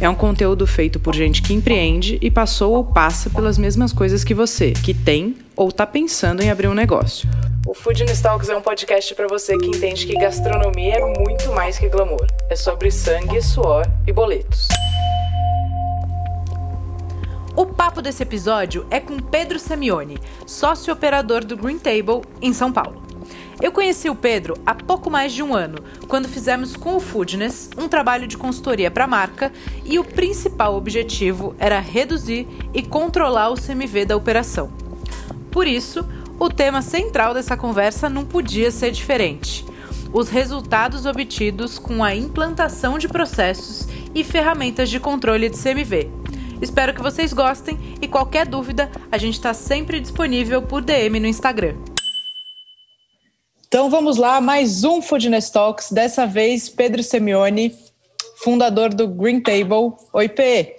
É um conteúdo feito por gente que empreende e passou ou passa pelas mesmas coisas que você, que tem ou está pensando em abrir um negócio. O Food Talks é um podcast para você que entende que gastronomia é muito mais que glamour. É sobre sangue, suor e boletos. O papo desse episódio é com Pedro Semione, sócio operador do Green Table em São Paulo. Eu conheci o Pedro há pouco mais de um ano, quando fizemos com o Foodness um trabalho de consultoria para a marca e o principal objetivo era reduzir e controlar o CMV da operação. Por isso, o tema central dessa conversa não podia ser diferente: os resultados obtidos com a implantação de processos e ferramentas de controle de CMV. Espero que vocês gostem e qualquer dúvida, a gente está sempre disponível por DM no Instagram. Então vamos lá, mais um Foodness Talks, dessa vez Pedro Semione, fundador do Green Table. Oi, P.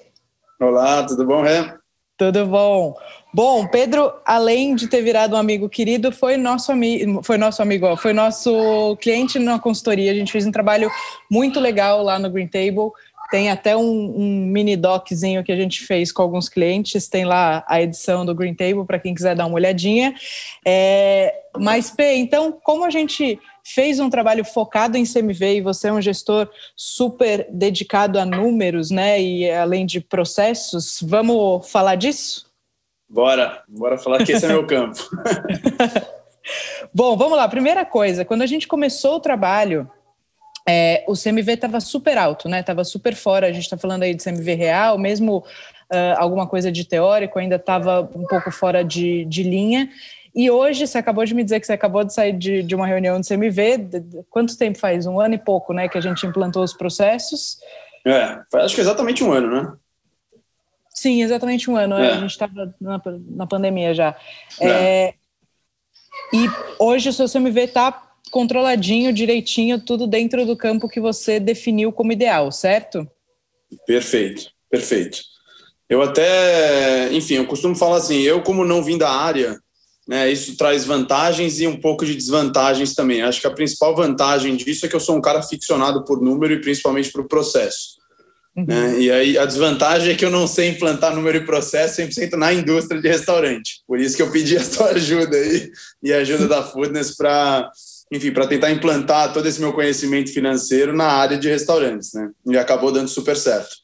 Olá, tudo bom, Ré? Tudo bom. Bom, Pedro, além de ter virado um amigo querido, foi nosso amigo, foi nosso amigo, foi nosso cliente na consultoria. A gente fez um trabalho muito legal lá no Green Table. Tem até um, um, mini doczinho que a gente fez com alguns clientes. Tem lá a edição do Green Table para quem quiser dar uma olhadinha. É, mas, P, então, como a gente fez um trabalho focado em CMV e você é um gestor super dedicado a números, né? E além de processos, vamos falar disso? Bora, bora falar que esse é meu campo. Bom, vamos lá. Primeira coisa, quando a gente começou o trabalho, é, o CMV estava super alto, né? Estava super fora. A gente está falando aí de CMV real, mesmo uh, alguma coisa de teórico ainda estava um pouco fora de, de linha. E hoje, você acabou de me dizer que você acabou de sair de, de uma reunião do CMV. Quanto tempo faz? Um ano e pouco, né? Que a gente implantou os processos. É, faz acho que exatamente um ano, né? Sim, exatamente um ano. É. A gente estava na, na, pandemia já. É. É, e hoje o seu CMV está controladinho, direitinho, tudo dentro do campo que você definiu como ideal, certo? Perfeito, perfeito. Eu até, enfim, eu costumo falar assim, eu como não vim da área, né, isso traz vantagens e um pouco de desvantagens também. Acho que a principal vantagem disso é que eu sou um cara ficcionado por número e principalmente por processo. Uhum. Né? E aí a desvantagem é que eu não sei implantar número e processo 100% na indústria de restaurante. Por isso que eu pedi a tua ajuda aí e a ajuda da Foodness para enfim, para tentar implantar todo esse meu conhecimento financeiro na área de restaurantes, né? E acabou dando super certo.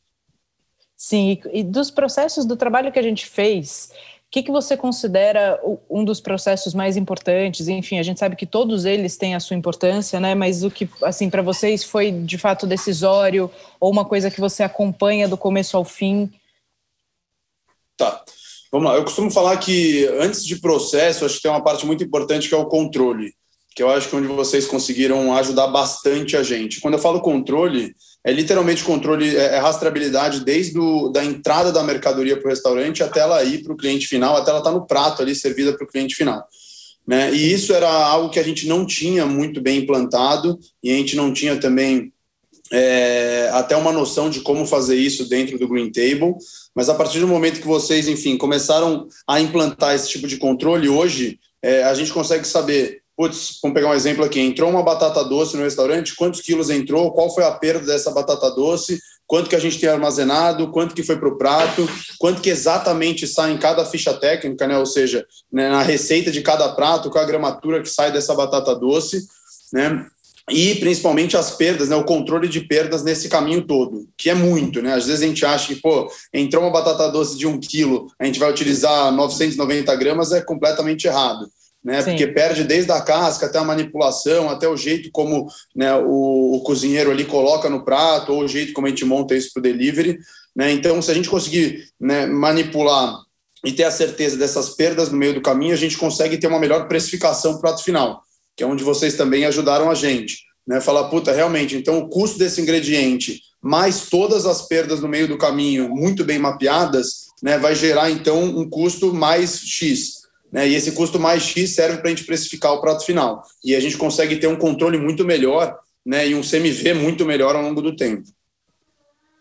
Sim, e dos processos do trabalho que a gente fez, que, que você considera um dos processos mais importantes? Enfim, a gente sabe que todos eles têm a sua importância, né? Mas o que, assim, para vocês foi de fato decisório ou uma coisa que você acompanha do começo ao fim? Tá. Vamos lá. Eu costumo falar que antes de processo, acho que tem uma parte muito importante que é o controle, que eu acho que é onde vocês conseguiram ajudar bastante a gente. Quando eu falo controle, é literalmente controle, é, é rastreabilidade desde o, da entrada da mercadoria para o restaurante até ela ir para o cliente final, até ela estar tá no prato ali servida para o cliente final. Né? E isso era algo que a gente não tinha muito bem implantado e a gente não tinha também é, até uma noção de como fazer isso dentro do Green Table, mas a partir do momento que vocês, enfim, começaram a implantar esse tipo de controle, hoje é, a gente consegue saber putz, vamos pegar um exemplo aqui, entrou uma batata doce no restaurante, quantos quilos entrou, qual foi a perda dessa batata doce, quanto que a gente tem armazenado, quanto que foi para o prato, quanto que exatamente sai em cada ficha técnica, né? ou seja, né, na receita de cada prato, qual a gramatura que sai dessa batata doce, né? E principalmente as perdas, né? O controle de perdas nesse caminho todo, que é muito, né? Às vezes a gente acha que, pô, entrou uma batata doce de um quilo, a gente vai utilizar 990 gramas, é completamente errado né? Sim. Porque perde desde a casca até a manipulação, até o jeito como né, o, o, cozinheiro ali coloca no prato, ou o jeito como a gente monta isso para o delivery. Né? Então, se a gente conseguir né, manipular e ter a certeza dessas perdas no meio do caminho, a gente consegue ter uma melhor precificação para o prato final, que é onde vocês também ajudaram a gente. Né? Falar, puta, realmente, então o custo desse ingrediente, mais todas as perdas no meio do caminho, muito bem mapeadas, né, vai gerar então um custo mais X. Né? E esse custo mais X serve para a gente precificar o prato final. E a gente consegue ter um controle muito melhor né? e um CMV muito melhor ao longo do tempo.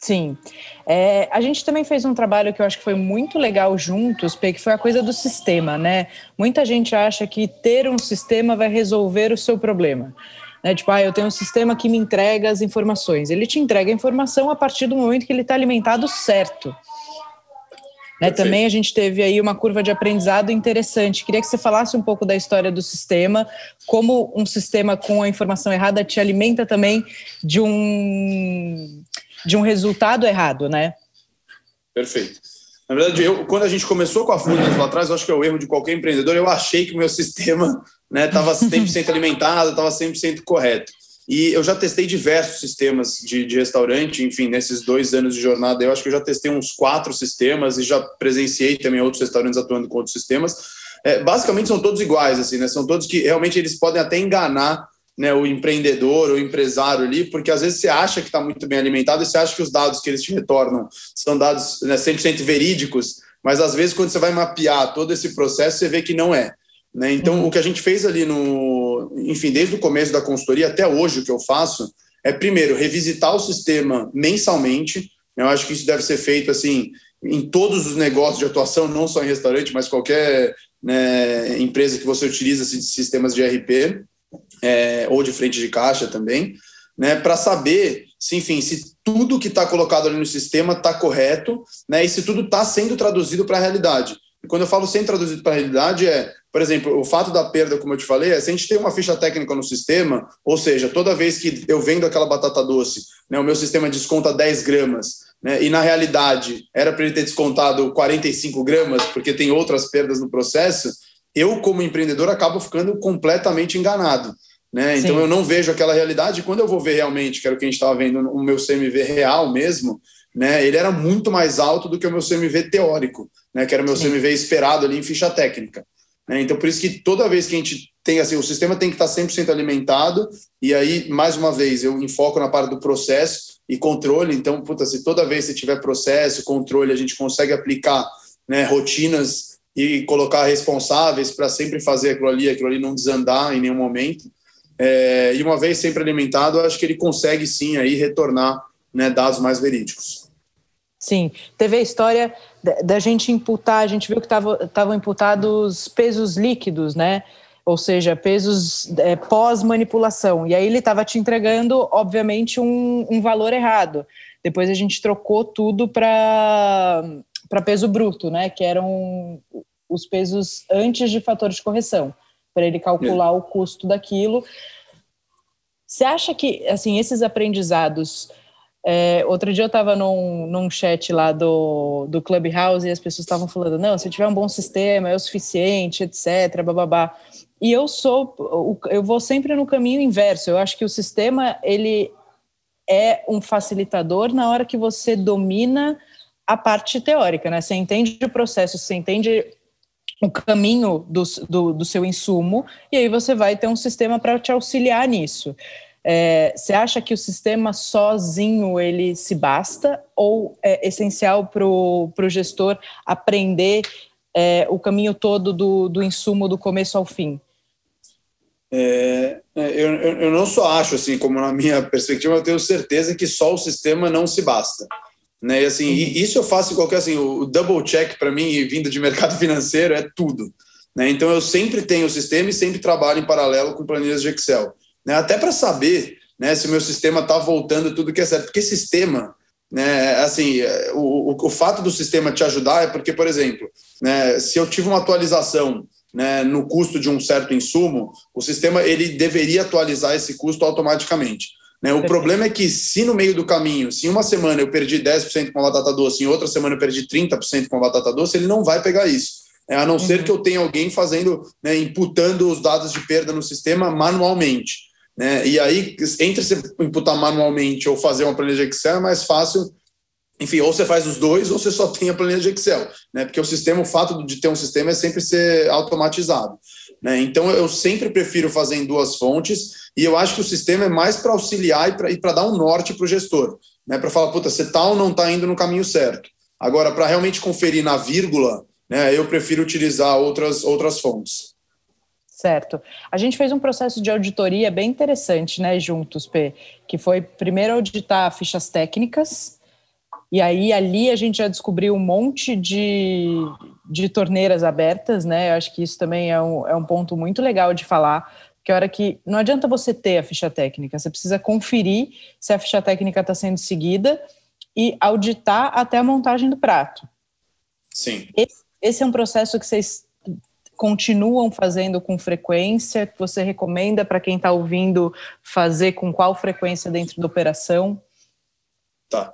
Sim. É, a gente também fez um trabalho que eu acho que foi muito legal juntos, que foi a coisa do sistema, né? Muita gente acha que ter um sistema vai resolver o seu problema. Né? Tipo, ah, eu tenho um sistema que me entrega as informações. Ele te entrega a informação a partir do momento que ele está alimentado certo. Né? Também a gente teve aí uma curva de aprendizado interessante. Queria que você falasse um pouco da história do sistema, como um sistema com a informação errada te alimenta também de um de um resultado errado, né? Perfeito. Na verdade, eu, quando a gente começou com a Fluminense lá atrás, eu acho que é o erro de qualquer empreendedor, eu achei que o meu sistema estava né, 100% alimentado, estava 100% correto. E eu já testei diversos sistemas de, de, restaurante, enfim, nesses dois anos de jornada, eu acho que eu já testei uns quatro sistemas e já presenciei também outros restaurantes atuando com outros sistemas. É, basicamente são todos iguais, assim, né? São todos que realmente eles podem até enganar né, o empreendedor, o empresário ali, porque às vezes você acha que está muito bem alimentado e você acha que os dados que eles te retornam são dados né, 100% verídicos, mas às vezes quando você vai mapear todo esse processo, você vê que não é. Né? Então, uhum. o que a gente fez ali no, enfim, desde o começo da consultoria até hoje, o que eu faço é, primeiro, revisitar o sistema mensalmente. Eu acho que isso deve ser feito assim em todos os negócios de atuação, não só em restaurante, mas qualquer né, empresa que você utiliza sistemas de RP é, ou de frente de caixa também, né, para saber se, enfim, se tudo que está colocado ali no sistema está correto, né, e se tudo está sendo traduzido para a realidade. E quando eu falo sendo traduzido para a realidade, é, por exemplo, o fato da perda, como eu te falei, é se a gente tem uma ficha técnica no sistema, ou seja, toda vez que eu vendo aquela batata doce, né, o meu sistema desconta 10 gramas, né, e na realidade era para ele ter descontado 45 gramas, porque tem outras perdas no processo, eu, como empreendedor, acabo ficando completamente enganado. Né? Então eu não vejo aquela realidade. Quando eu vou ver realmente, que era o que a gente estava vendo, o meu CMV real mesmo, né? Ele era muito mais alto do que o meu CMV teórico, né? Que era o meu Sim. CMV esperado ali em ficha técnica. Né? Então por isso que toda vez que a gente tem assim, o sistema tem que estar 100% alimentado. E aí, mais uma vez, eu enfoco na parte do processo e controle. Então, puta, se toda vez que tiver processo, controle, a gente consegue aplicar né, rotinas e colocar responsáveis para sempre fazer aquilo ali, aquilo ali não desandar em nenhum momento. É, e uma vez sempre alimentado, acho que ele consegue sim aí retornar né, dados mais verídicos. Sim, teve a história da gente imputar, a gente viu que estavam imputados pesos líquidos, né? Ou seja, pesos é, pós-manipulação. E aí ele estava te entregando, obviamente, um, um valor errado. Depois a gente trocou tudo para peso bruto, né? Que eram os pesos antes de fator de correção para ele calcular o custo daquilo. Você acha que, assim, esses aprendizados. É, outro dia eu estava num, num chat lá do, do Clubhouse e as pessoas estavam falando: não, se tiver um bom sistema é o suficiente, etc. Bababá. E eu sou, eu vou sempre no caminho inverso. Eu acho que o sistema ele é um facilitador na hora que você domina a parte teórica, né? Você entende o processo, você entende o caminho do, do, do, seu insumo, e aí você vai ter um sistema para te auxiliar nisso. É, você acha que o sistema sozinho ele se basta ou é essencial para o gestor aprender é, o caminho todo do, do insumo do começo ao fim? É, é eu, eu não só acho assim, como na minha perspectiva, eu tenho certeza que só o sistema não se basta. Né? E assim, uhum. isso eu faço em qualquer assim, o double check para mim, vindo de mercado financeiro, é tudo. Né? Então eu sempre tenho o sistema e sempre trabalho em paralelo com planilhas de Excel. Né? Até para saber né, se o meu sistema está voltando tudo que é certo. Porque sistema, né, assim, o, o, o, fato do sistema te ajudar é porque, por exemplo, né, se eu tive uma atualização né, no custo de um certo insumo, o sistema ele deveria atualizar esse custo automaticamente. Né? O problema é que se no meio do caminho, se uma semana eu perdi 10% com a batata doce, em outra semana eu perdi 30% com a batata doce, ele não vai pegar isso. É, a não uhum. ser que eu tenha alguém fazendo, né, imputando os dados de perda no sistema manualmente. Né? E aí, entre você imputar manualmente ou fazer uma planilha de Excel, é mais fácil. Enfim, ou você faz os dois, ou você só tem a planilha de Excel, né? Porque o sistema, o fato de ter um sistema é sempre ser automatizado. Né? Então, eu sempre prefiro fazer em duas fontes e eu acho que o sistema é mais para auxiliar e para dar um norte para o gestor, né? para falar, puta, você está ou não está indo no caminho certo. Agora, para realmente conferir na vírgula, né, eu prefiro utilizar outras, outras fontes. Certo. A gente fez um processo de auditoria bem interessante, né, juntos, P, que foi primeiro auditar fichas técnicas, E aí ali a gente já descobriu um monte de, de torneiras abertas, né? Eu acho que isso também é um, é um ponto muito legal de falar, que a hora que não adianta você ter a ficha técnica, você precisa conferir se a ficha técnica está sendo seguida e auditar até a montagem do prato. Sim. Esse, esse é um processo que vocês continuam fazendo com frequência, que você recomenda para quem está ouvindo fazer com qual frequência dentro da operação? Tá.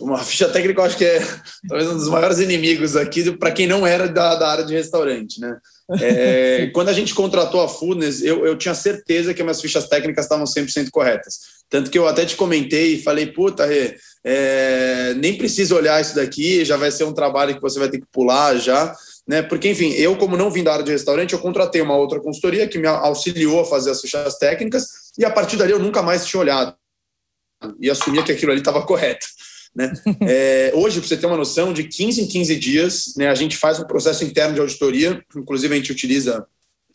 Uma ficha técnica, eu acho que é talvez um dos maiores inimigos aqui para quem não era da, da, área de restaurante, né? É, quando a gente contratou a Foodness, eu, eu tinha certeza que minhas fichas técnicas estavam 100% corretas. Tanto que eu até te comentei e falei, puta, Rê, é, nem precisa olhar isso daqui, já vai ser um trabalho que você vai ter que pular já. Né? Porque, enfim, eu, como não vim da área de restaurante, eu contratei uma outra consultoria que me auxiliou a fazer as fichas técnicas e a partir dali eu nunca mais tinha olhado e assumia que aquilo ali estava correto. Né? É, hoje, para você ter uma noção, de 15 em 15 dias, né, a gente faz um processo interno de auditoria, inclusive a gente utiliza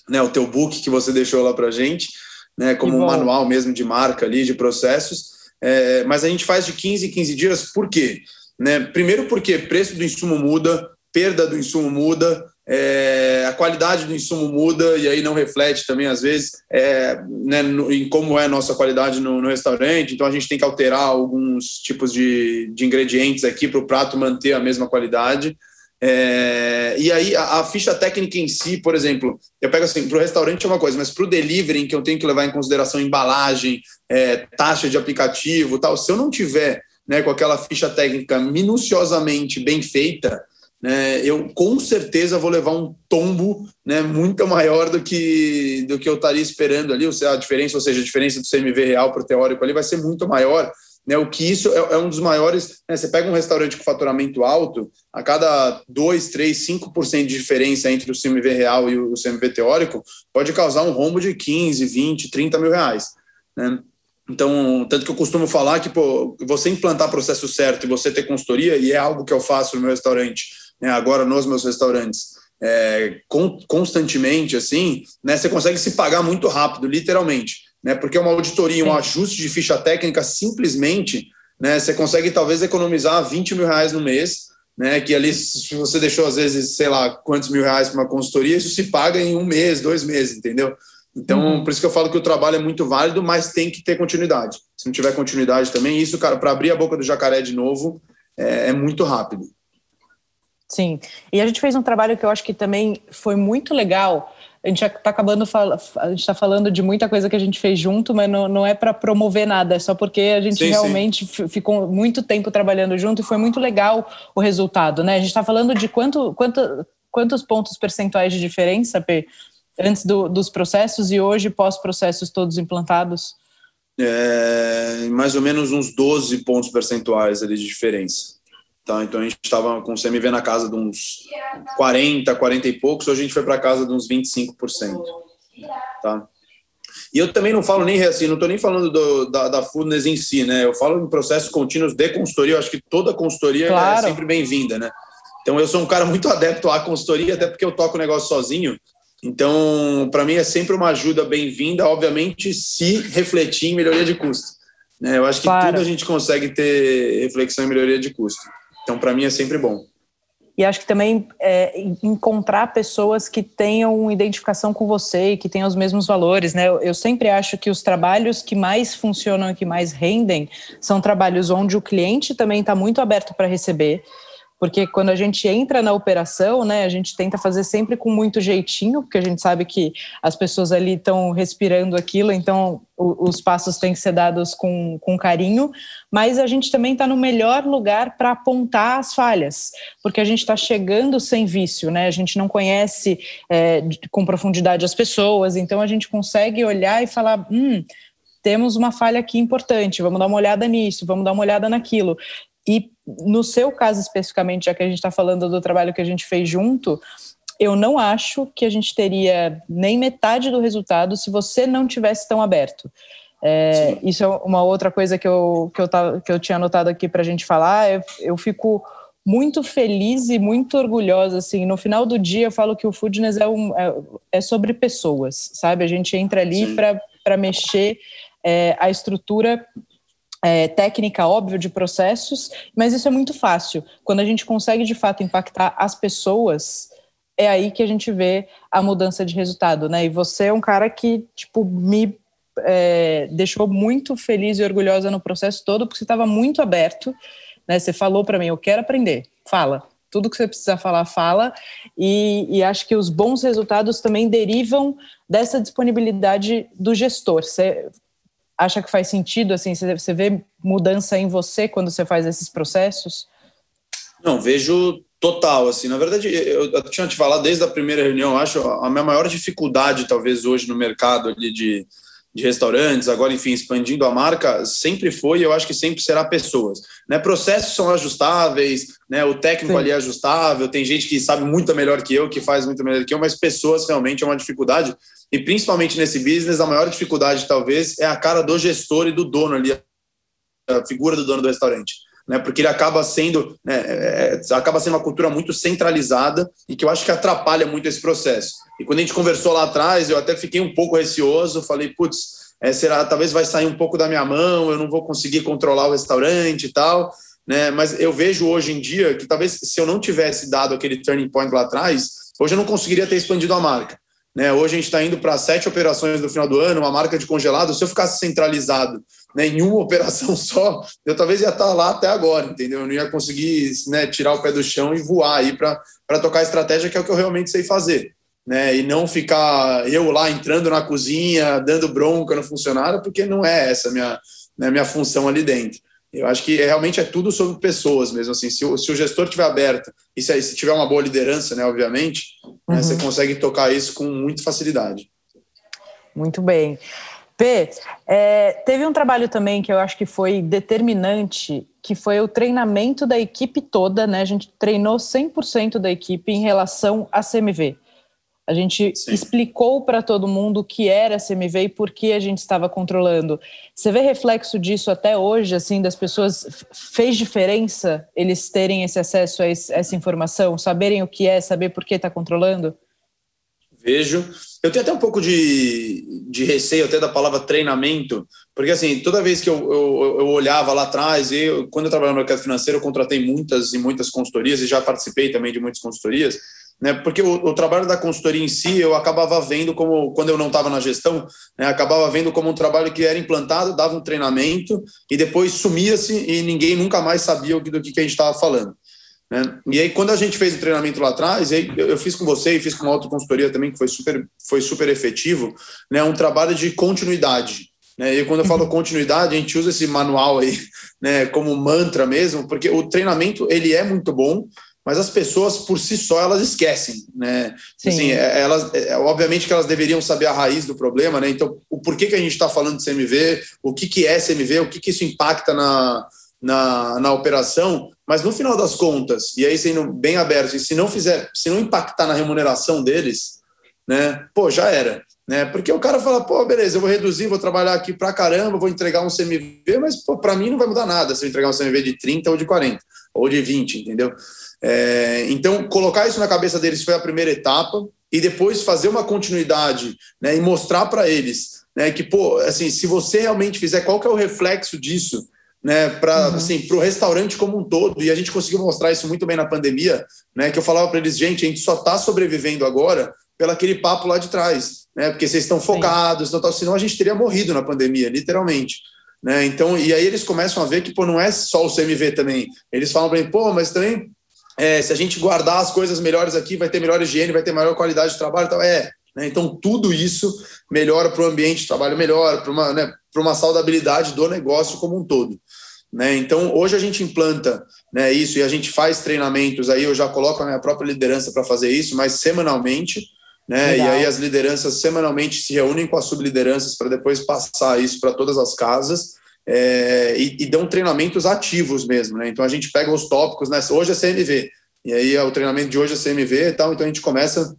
né, o teu book que você deixou lá para a gente, né, como um manual mesmo de marca ali, de processos, é, mas a gente faz de 15 em 15 dias, por quê? Né? Primeiro porque preço do insumo muda, perda do insumo muda, é, a qualidade do insumo muda e aí não reflete também, às vezes, é, né, no, em como é a nossa qualidade no, no, restaurante. Então, a gente tem que alterar alguns tipos de, de ingredientes aqui para o prato manter a mesma qualidade. É, e aí, a, a, ficha técnica em si, por exemplo, eu pego assim, para o restaurante é uma coisa, mas para o delivery, em que eu tenho que levar em consideração embalagem, é, taxa de aplicativo tal, se eu não tiver né, com aquela ficha técnica minuciosamente bem feita, né, eu com certeza vou levar um tombo né, muito maior do que, do que eu estaria esperando ali. A diferença, ou seja, a diferença do CMV real para o teórico ali vai ser muito maior. Né, o que isso é, é um dos maiores. Né, você pega um restaurante com faturamento alto, a cada 2, 3, 5% de diferença entre o CMV real e o CMV teórico pode causar um rombo de 15, 20, 30 mil reais. Né? Então, tanto que eu costumo falar que pô, você implantar processo certo e você ter consultoria, e é algo que eu faço no meu restaurante, né, agora nos meus restaurantes, é, constantemente, assim, né, você consegue se pagar muito rápido, literalmente. Né, porque uma auditoria, um ajuste de ficha técnica, simplesmente, né, você consegue talvez economizar 20 mil reais no mês, né, que ali, se você deixou, às vezes, sei lá, quantos mil reais para uma consultoria, isso se paga em um mês, dois meses, entendeu? Então, uhum. por isso que eu falo que o trabalho é muito válido, mas tem que ter continuidade. Se não tiver continuidade também, isso, cara, para abrir a boca do jacaré de novo, é, é muito rápido. Sim, e a gente fez um trabalho que eu acho que também foi muito legal. A gente está acabando, a gente está falando de muita coisa que a gente fez junto, mas não, não é para promover nada, é só porque a gente sim, realmente sim. ficou muito tempo trabalhando junto e foi muito legal o resultado, né? A gente está falando de quanto, quanto, quantos pontos percentuais de diferença, P, antes do, dos processos e hoje pós-processos todos implantados? É, mais ou menos uns 12 pontos percentuais ali de diferença. Tá? Então a gente estava com o CMV na casa de uns 40, 40 e poucos, hoje a gente foi para casa de uns 25%. Tá? E eu também não falo nem assim, não estou nem falando do, da, da Foodness em si, né? Eu falo em processos contínuos de consultoria, eu acho que toda consultoria é claro. é sempre bem-vinda, né? Então eu sou um cara muito adepto à consultoria, até porque eu toco o negócio sozinho. Então, para mim é sempre uma ajuda bem-vinda, obviamente, se refletir em melhoria de custo. Né? Eu acho que claro. tudo a gente consegue ter reflexão em melhoria de custo. Então, para mim, é sempre bom. E acho que também é, encontrar pessoas que tenham identificação com você e que tenham os mesmos valores, né? Eu, eu sempre acho que os trabalhos que mais funcionam e que mais rendem são trabalhos onde o cliente também está muito aberto para receber, porque quando a gente entra na operação, né, a gente tenta fazer sempre com muito jeitinho, porque a gente sabe que as pessoas ali estão respirando aquilo, então o, os passos têm que ser dados com, com carinho, mas a gente também está no melhor lugar para apontar as falhas, porque a gente está chegando sem vício, né, a gente não conhece é, com profundidade as pessoas, então a gente consegue olhar e falar, hum, temos uma falha aqui importante, vamos dar uma olhada nisso, vamos dar uma olhada naquilo. E no seu caso especificamente, já que a gente está falando do trabalho que a gente fez junto, eu não acho que a gente teria nem metade do resultado se você não tivesse tão aberto. É, isso é uma outra coisa que eu, que eu, tava, que eu tinha anotado aqui para a gente falar. Eu, eu fico muito feliz e muito orgulhosa. Assim, no final do dia, eu falo que o Foodness é, um, é, é sobre pessoas, sabe? A gente entra ali para mexer é, a estrutura é, técnica, óbvio, de processos, mas isso é muito fácil. Quando a gente consegue, de fato, impactar as pessoas, é aí que a gente vê a mudança de resultado, né? E você é um cara que, tipo, me é, deixou muito feliz e orgulhosa no processo todo, porque você estava muito aberto, né? Você falou para mim, eu quero aprender, fala. Tudo que você precisa falar, fala. E, e acho que os bons resultados também derivam dessa disponibilidade do gestor. Você acha que faz sentido? Assim, você vê mudança em você quando você faz esses processos? Não, vejo total. Assim, na verdade, eu, eu tinha te falado desde a primeira reunião. Acho a minha maior dificuldade, talvez hoje no mercado ali de de restaurantes, agora, enfim, expandindo a marca, sempre foi e eu acho que sempre será pessoas. Né? Processos são ajustáveis, né? o técnico Sim. ali é ajustável, tem gente que sabe muito melhor que eu, que faz muito melhor que eu, mas pessoas realmente é uma dificuldade. E principalmente nesse business, a maior dificuldade, talvez, é a cara do gestor e do dono ali, a figura do dono do restaurante. Né, porque ele acaba sendo, né, é, é acaba sendo uma cultura muito centralizada e que eu acho que atrapalha muito esse processo. E quando a gente conversou lá atrás, eu até fiquei um pouco receoso, falei, putz, é, será, talvez vai sair um pouco da minha mão, eu não vou conseguir controlar o restaurante e tal, né? Mas eu vejo hoje em dia que talvez se eu não tivesse dado aquele turning point lá atrás, hoje eu não conseguiria ter expandido a marca. Né? Hoje a gente está indo para sete operações no final do ano, uma marca de congelado. Se eu ficasse centralizado né, em uma operação só, eu talvez ia estar tá lá até agora, entendeu? Eu não ia conseguir né, tirar o pé do chão e voar aí para tocar a estratégia, que é o que eu realmente sei fazer né? E não ficar eu lá entrando na cozinha, dando bronca no funcionário, porque não é essa a minha, né, minha função ali dentro. Eu acho que realmente é tudo sobre pessoas mesmo. Assim, se o, se o gestor estiver aberto e se, se, tiver uma boa liderança, né, obviamente, uhum. né, você consegue tocar isso com muita facilidade. Muito bem. P, é, teve um trabalho também que eu acho que foi determinante, que foi o treinamento da equipe toda, né? A gente treinou 100% da equipe em relação à CMV. A gente Sim. explicou para todo mundo o que era CMV e por que a gente estava controlando. Você vê reflexo disso até hoje, assim, das pessoas? Fez diferença eles terem esse acesso a essa informação, saberem o que é, saber por que está controlando? Vejo. Eu tenho até um pouco de, de receio até da palavra treinamento, porque assim, toda vez que eu, eu, eu olhava lá atrás, eu, quando eu trabalhava no mercado financeiro, eu contratei muitas e muitas consultorias e já participei também de muitas consultorias, né? Porque o, o, trabalho da consultoria em si eu acabava vendo como, quando eu não estava na gestão, né? acabava vendo como um trabalho que era implantado, dava um treinamento e depois sumia-se e ninguém nunca mais sabia do que, que a gente estava falando. Né? E aí, quando a gente fez o treinamento lá atrás, eu, eu fiz com você e fiz com uma outra consultoria também, que foi super, foi super efetivo, né? um trabalho de continuidade. Né? E quando eu falo continuidade, a gente usa esse manual aí né, como mantra mesmo, porque o treinamento ele é muito bom, mas as pessoas por si só elas esquecem, né? Sim. Assim, é, elas, é, obviamente que elas deveriam saber a raiz do problema, né? Então, o porquê que a gente está falando de CMV, o que, que é CMV, o que, que isso impacta na, na, na operação, mas no final das contas, e aí sendo bem aberto, e se não fizer, se não impactar na remuneração deles, né? Pô, já era. Né? Porque o cara fala, pô, beleza, eu vou reduzir, vou trabalhar aqui pra caramba, vou entregar um CMV, mas para mim não vai mudar nada se eu entregar um CMV de 30 ou de 40 ou de 20, entendeu? É, então, colocar isso na cabeça deles foi a primeira etapa, e depois fazer uma continuidade né, e mostrar para eles né, que, pô, assim, se você realmente fizer, qual que é o reflexo disso né, para uhum. assim, o restaurante como um todo, e a gente conseguiu mostrar isso muito bem na pandemia, né, que eu falava para eles, gente, a gente só está sobrevivendo agora pelo aquele papo lá de trás, né, porque vocês estão focados, então, senão a gente teria morrido na pandemia, literalmente. Né? Então, e aí eles começam a ver que pô, não é só o CMV também. Eles falam para mim, pô, mas também é, se a gente guardar as coisas melhores aqui, vai ter melhor higiene, vai ter maior qualidade de trabalho. Então, é, né? então tudo isso melhora para o ambiente de trabalho melhor, para uma, né, uma saudabilidade do negócio como um todo. Né? Então, hoje a gente implanta né, isso e a gente faz treinamentos. Aí eu já coloco a minha própria liderança para fazer isso, mas semanalmente. Né? E aí as lideranças semanalmente se reúnem com as sublideranças para depois passar isso para todas as casas é, e, e, dão treinamentos ativos mesmo. Né? Então a gente pega os tópicos, né? hoje é CMV, e aí o treinamento de hoje é CMV e tal, então a gente começa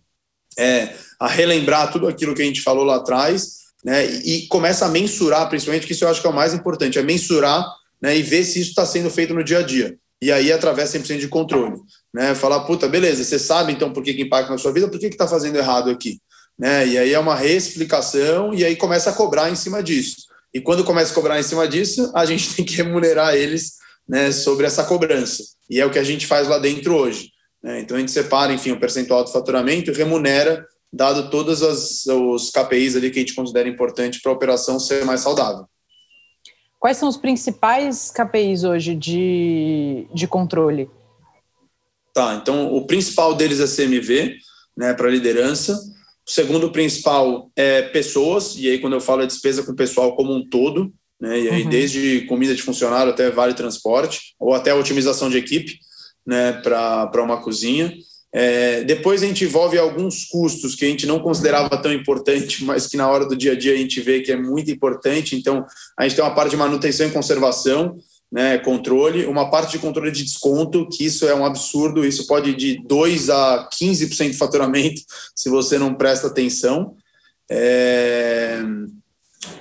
é, a relembrar tudo aquilo que a gente falou lá atrás né? e, e começa a mensurar, principalmente, que isso eu acho que é o mais importante, é mensurar né, e ver se isso está sendo feito no dia a dia. E aí, através 100% de controle. Né? Falar, puta, beleza, você sabe então por que, que impacta na sua vida, por que está fazendo errado aqui? Né? E aí é uma reexplicação e aí começa a cobrar em cima disso. E quando começa a cobrar em cima disso, a gente tem que remunerar eles né, sobre essa cobrança. E é o que a gente faz lá dentro hoje. Né? Então a gente separa, enfim, o percentual do faturamento e remunera, dado todos os KPIs ali que a gente considera importante para a operação ser mais saudável. Quais são os principais KPIs hoje de, de controle? Tá, então o principal deles é CMV, né, para liderança. O segundo principal é pessoas, e aí quando eu falo é despesa com o pessoal como um todo, né, e aí uhum. desde comida de funcionário até vale transporte, ou até otimização de equipe, né, para uma cozinha. É, depois a gente envolve alguns custos que a gente não considerava tão importante, mas que na hora do dia a dia a gente vê que é muito importante. Então, a gente tem uma parte de manutenção e conservação, né, controle, uma parte de controle de desconto, que isso é um absurdo, isso pode ir de 2 a 15% de faturamento se você não presta atenção. É,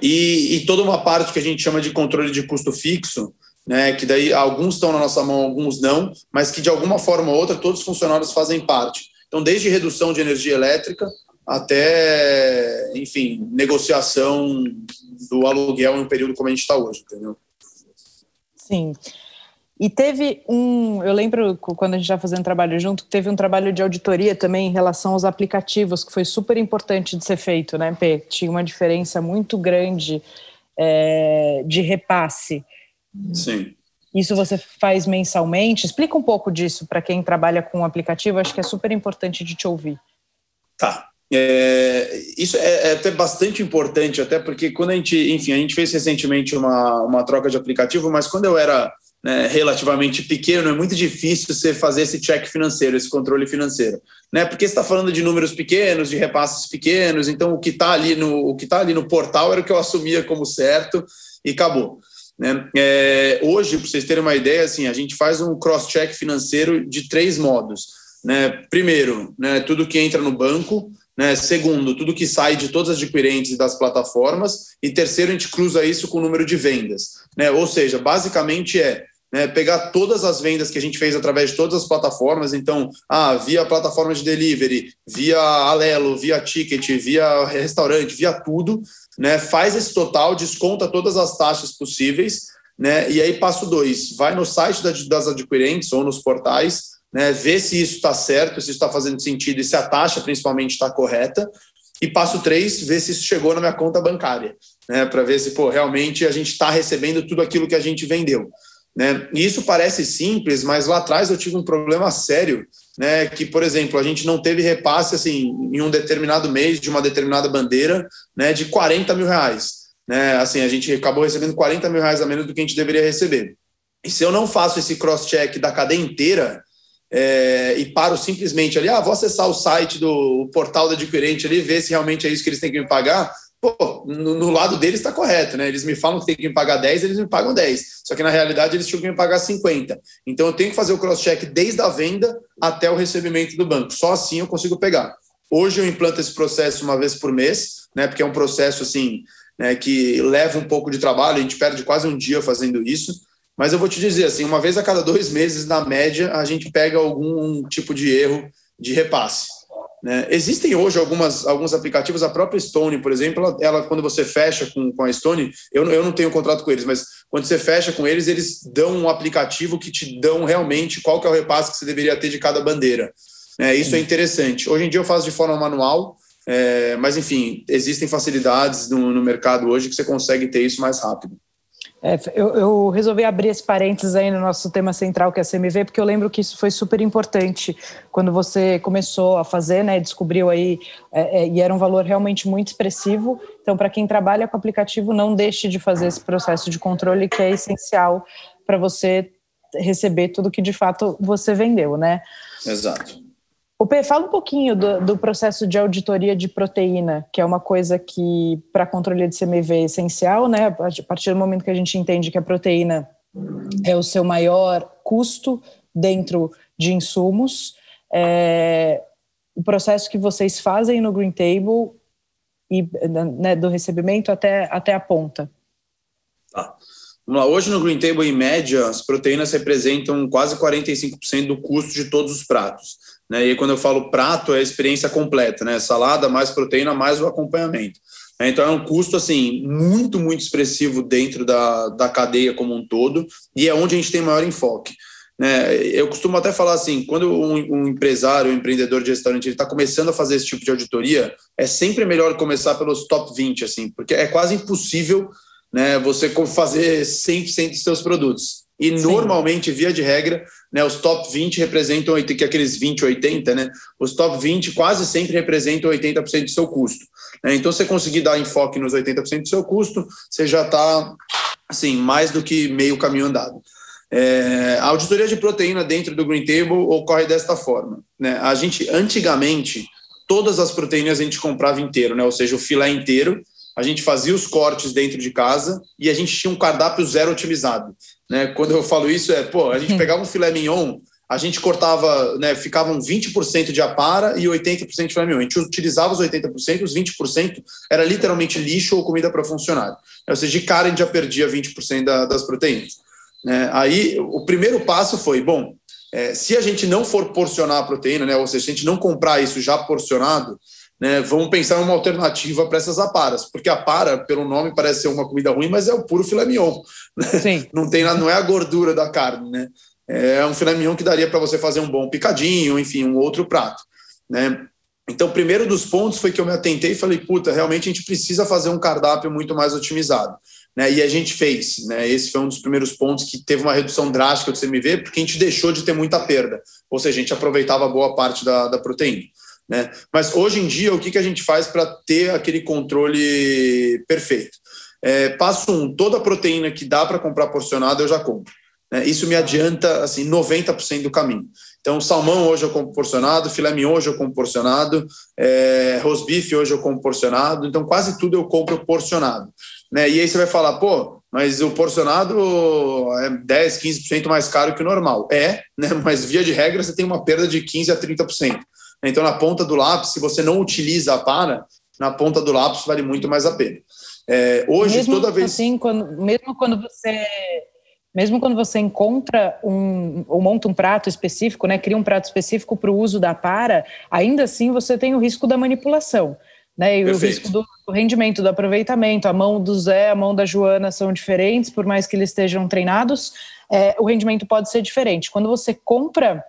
e, e toda uma parte que a gente chama de controle de custo fixo, né, que daí alguns estão na nossa mão, alguns não, mas que de alguma forma ou outra todos os funcionários fazem parte. Então, desde redução de energia elétrica até, enfim, negociação do aluguel em um período como a gente está hoje, entendeu? Sim. E teve um, eu lembro quando a gente estava fazendo trabalho junto, teve um trabalho de auditoria também em relação aos aplicativos, que foi super importante de ser feito, né, P? Tinha uma diferença muito grande é, de repasse. Sim. Isso você faz mensalmente? Explica um pouco disso para quem trabalha com o aplicativo, acho que é super importante de te ouvir. Tá. É, isso é, é, até bastante importante, até porque quando a gente, enfim, a gente fez recentemente uma, uma troca de aplicativo, mas quando eu era né, relativamente pequeno, é muito difícil você fazer esse check financeiro, esse controle financeiro, né? Porque está falando de números pequenos, de repasses pequenos, então o que está ali no o que tá ali no portal era o que eu assumia como certo e acabou. Né? É, hoje, para vocês terem uma ideia, assim, a gente faz um cross-check financeiro de três modos. Né? Primeiro, né, tudo que entra no banco, né? Segundo, tudo que sai de todas as adquirentes das plataformas. E terceiro, a gente cruza isso com o número de vendas. Né? Ou seja, basicamente é né, pegar todas as vendas que a gente fez através de todas as plataformas, então, ah, via plataforma de delivery, via Alelo, via Ticket, via restaurante, via tudo, né, faz esse total, desconta todas as taxas possíveis, né, e aí passo dois, vai no site das adquirentes ou nos portais, né, ver se isso está certo, se isso está fazendo sentido e se a taxa principalmente está correta. E passo três, ver se isso chegou na minha conta bancária, né, para ver se pô, realmente a gente está recebendo tudo aquilo que a gente vendeu. Né? E isso parece simples, mas lá atrás eu tive um problema sério, né? Que, por exemplo, a gente não teve repasse assim em um determinado mês de uma determinada bandeira, né? De 40 mil reais, né? Assim, a gente acabou recebendo 40 mil reais a menos do que a gente deveria receber. E se eu não faço esse cross-check da cadeia inteira, é, e paro simplesmente ali, ah, vou acessar o site do portal do adquirente ali, ver se realmente é isso que eles têm que me pagar. Pô, no, no lado deles está correto, né? Eles me falam que tem que me pagar 10, eles me pagam 10. Só que na realidade eles tinham que me pagar 50. Então eu tenho que fazer o cross-check desde a venda até o recebimento do banco. Só assim eu consigo pegar. Hoje eu implanto esse processo uma vez por mês, né? Porque é um processo assim, né, que leva um pouco de trabalho, a gente perde quase um dia fazendo isso. Mas eu vou te dizer assim, uma vez a cada dois meses, na média, a gente pega algum tipo de erro de repasse. Né? Existem hoje algumas, alguns aplicativos, a própria Stone, por exemplo, ela, ela quando você fecha com, com a Stone, eu, eu não tenho contrato com eles, mas quando você fecha com eles, eles dão um aplicativo que te dão realmente qual que é o repasse que você deveria ter de cada bandeira. Né? Isso é interessante. Hoje em dia eu faço de forma manual, é, mas enfim, existem facilidades no, no mercado hoje que você consegue ter isso mais rápido. É, eu, eu, resolvi abrir esse parênteses aí no nosso tema central, que é a CMV, porque eu lembro que isso foi super importante quando você começou a fazer, né? Descobriu aí, é, é, e era um valor realmente muito expressivo. Então, para quem trabalha com aplicativo, não deixe de fazer esse processo de controle, que é essencial para você receber tudo que de fato você vendeu, né? Exato. O P, fala um pouquinho do, do, processo de auditoria de proteína, que é uma coisa que, para controle de CMV, é essencial, né? A partir do momento que a gente entende que a proteína é o seu maior custo dentro de insumos, é, o processo que vocês fazem no Green Table e né, do recebimento até, até a ponta. Tá. Vamos lá. Hoje no Green Table, em média, as proteínas representam quase 45% do custo de todos os pratos. Né? E quando eu falo prato, é a experiência completa, né? Salada, mais proteína, mais o acompanhamento. Então é um custo assim muito, muito expressivo dentro da, da cadeia como um todo, e é onde a gente tem maior enfoque. Né? Eu costumo até falar assim, quando um, um empresário, um empreendedor de restaurante está começando a fazer esse tipo de auditoria, é sempre melhor começar pelos top 20, assim, porque é quase impossível né, você fazer 100% dos seus produtos. E Sim. normalmente, via de regra, né, os top 20 representam, que é aqueles 20, 80, né? Os top 20 quase sempre representam 80% do seu custo. Né? Então, você conseguir dar enfoque nos 80% do seu custo, você já está, assim, mais do que meio caminho andado. É, a auditoria de proteína dentro do Green Table ocorre desta forma. Né? A gente, antigamente, todas as proteínas a gente comprava inteiro, né? ou seja, o filé inteiro, a gente fazia os cortes dentro de casa e a gente tinha um cardápio zero otimizado. Né? Quando eu falo isso, é, pô, a gente pegava um filé mignon, a gente cortava, né, ficavam 20% de apara e 80% de filé mignon. A gente utilizava os 80%, os 20% era literalmente lixo ou comida para funcionário. Ou seja, de cara a gente já perdia 20% da, das proteínas. Né? Aí o primeiro passo foi, bom, é, se a gente não for porcionar a proteína, né, ou seja, se a gente não comprar isso já porcionado, né, vamos pensar em uma alternativa para essas aparas, porque a para, pelo nome, parece ser uma comida ruim, mas é o puro filé mignon. Né? Não, tem, não é a gordura da carne, né? É um filé mignon que daria para você fazer um bom picadinho, enfim, um outro prato, né? Então, o primeiro dos pontos foi que eu me atentei e falei, puta, realmente a gente precisa fazer um cardápio muito mais otimizado. Né, e a gente fez. Né, esse foi um dos primeiros pontos que teve uma redução drástica do CMV, porque a gente deixou de ter muita perda. Ou seja, a gente aproveitava boa parte da, da proteína. Né? Mas hoje em dia, o que, que a gente faz para ter aquele controle perfeito? É, passo um, toda a proteína que dá para comprar porcionada eu já compro. Né? Isso me adianta assim 90% do caminho. Então, salmão hoje eu compro porcionado, filé mignon hoje eu compro porcionado, é, rosbife hoje eu compro porcionado, então quase tudo eu compro porcionado. Né? E aí você vai falar, pô, mas o porcionado é 10, 15% mais caro que o normal. É, né? mas via de regra você tem uma perda de 15% a 30%. Então, na ponta do lápis, se você não utiliza a para, na ponta do lápis vale muito mais a pena. É, hoje, mesmo toda vez. Assim, quando, mesmo quando você. Mesmo quando você encontra um, ou monta um prato específico, né, cria um prato específico para o uso da para, ainda assim você tem o risco da manipulação. Né, e Perfeito. o risco do, do, rendimento, do aproveitamento. A mão do Zé, a mão da Joana são diferentes, por mais que eles estejam treinados, é, o rendimento pode ser diferente. Quando você compra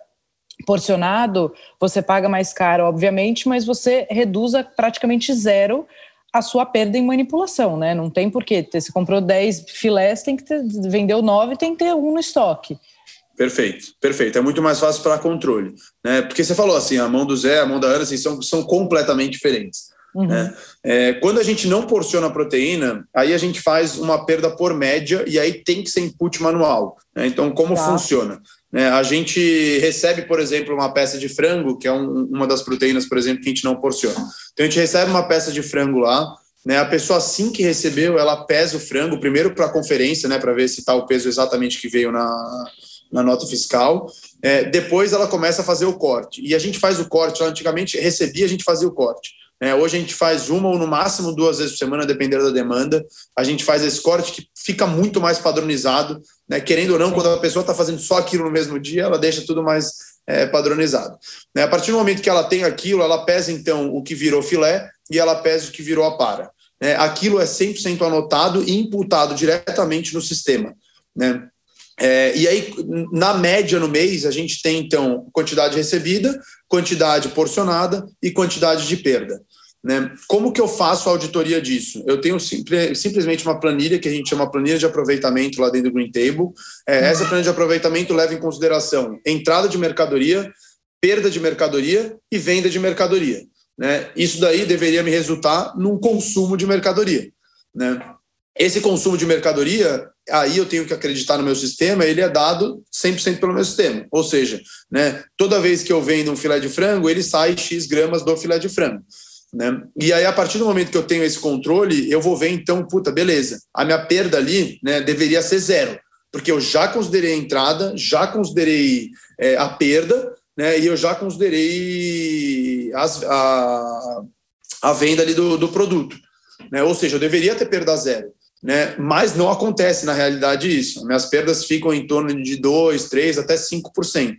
porcionado, você paga mais caro, obviamente, mas você reduz a praticamente zero a sua perda em manipulação, né? Não tem porquê. Você comprou 10 filés, tem que ter, vendeu 9, tem que ter um no estoque. Perfeito, perfeito. É muito mais fácil para controle, né? Porque você falou assim, a mão do Zé, a mão da Ana, assim, são, são completamente diferentes. Uhum. Né? É, quando a gente não porciona a proteína, aí a gente faz uma perda por média e aí tem que ser input manual. Né? Então, como tá. funciona? Né? A gente recebe, por exemplo, uma peça de frango, que é um, uma das proteínas, por exemplo, que a gente não porciona. Então, a gente recebe uma peça de frango lá, né? a pessoa, assim que recebeu, ela pesa o frango, primeiro para a conferência, né? para ver se está o peso exatamente que veio na, na nota fiscal. É, depois, ela começa a fazer o corte. E a gente faz o corte, antigamente recebia, a gente fazia o corte. É, hoje a gente faz uma ou no máximo duas vezes por semana, dependendo da demanda. A gente faz esse corte que fica muito mais padronizado. Né? Querendo ou não, quando a pessoa está fazendo só aquilo no mesmo dia, ela deixa tudo mais é, padronizado. Né? A partir do momento que ela tem aquilo, ela pesa então o que virou filé e ela pesa o que virou a para. Né? Aquilo é 100% anotado e imputado diretamente no sistema. Né? É, e aí, na média no mês, a gente tem então quantidade recebida, quantidade porcionada e quantidade de perda. Né? Como que eu faço a auditoria disso? Eu tenho simple, simplesmente uma planilha que a gente chama planilha de aproveitamento lá dentro do Green Table. É, essa planilha de aproveitamento leva em consideração entrada de mercadoria, perda de mercadoria e venda de mercadoria. Né? Isso daí deveria me resultar num consumo de mercadoria. Né? Esse consumo de mercadoria, aí eu tenho que acreditar no meu sistema, ele é dado 100% pelo meu sistema. Ou seja, né, toda vez que eu vendo um filé de frango, ele sai X gramas do filé de frango. Né? E aí, a partir do momento que eu tenho esse controle, eu vou ver, então, puta, beleza, a minha perda ali né, deveria ser zero, porque eu já considerei a entrada, já considerei é, a perda, né, e eu já considerei as, a, a venda ali do, do produto. Né? Ou seja, eu deveria ter perda zero. Né? Mas não acontece na realidade isso. Minhas perdas ficam em torno de 2, 3, até 5%.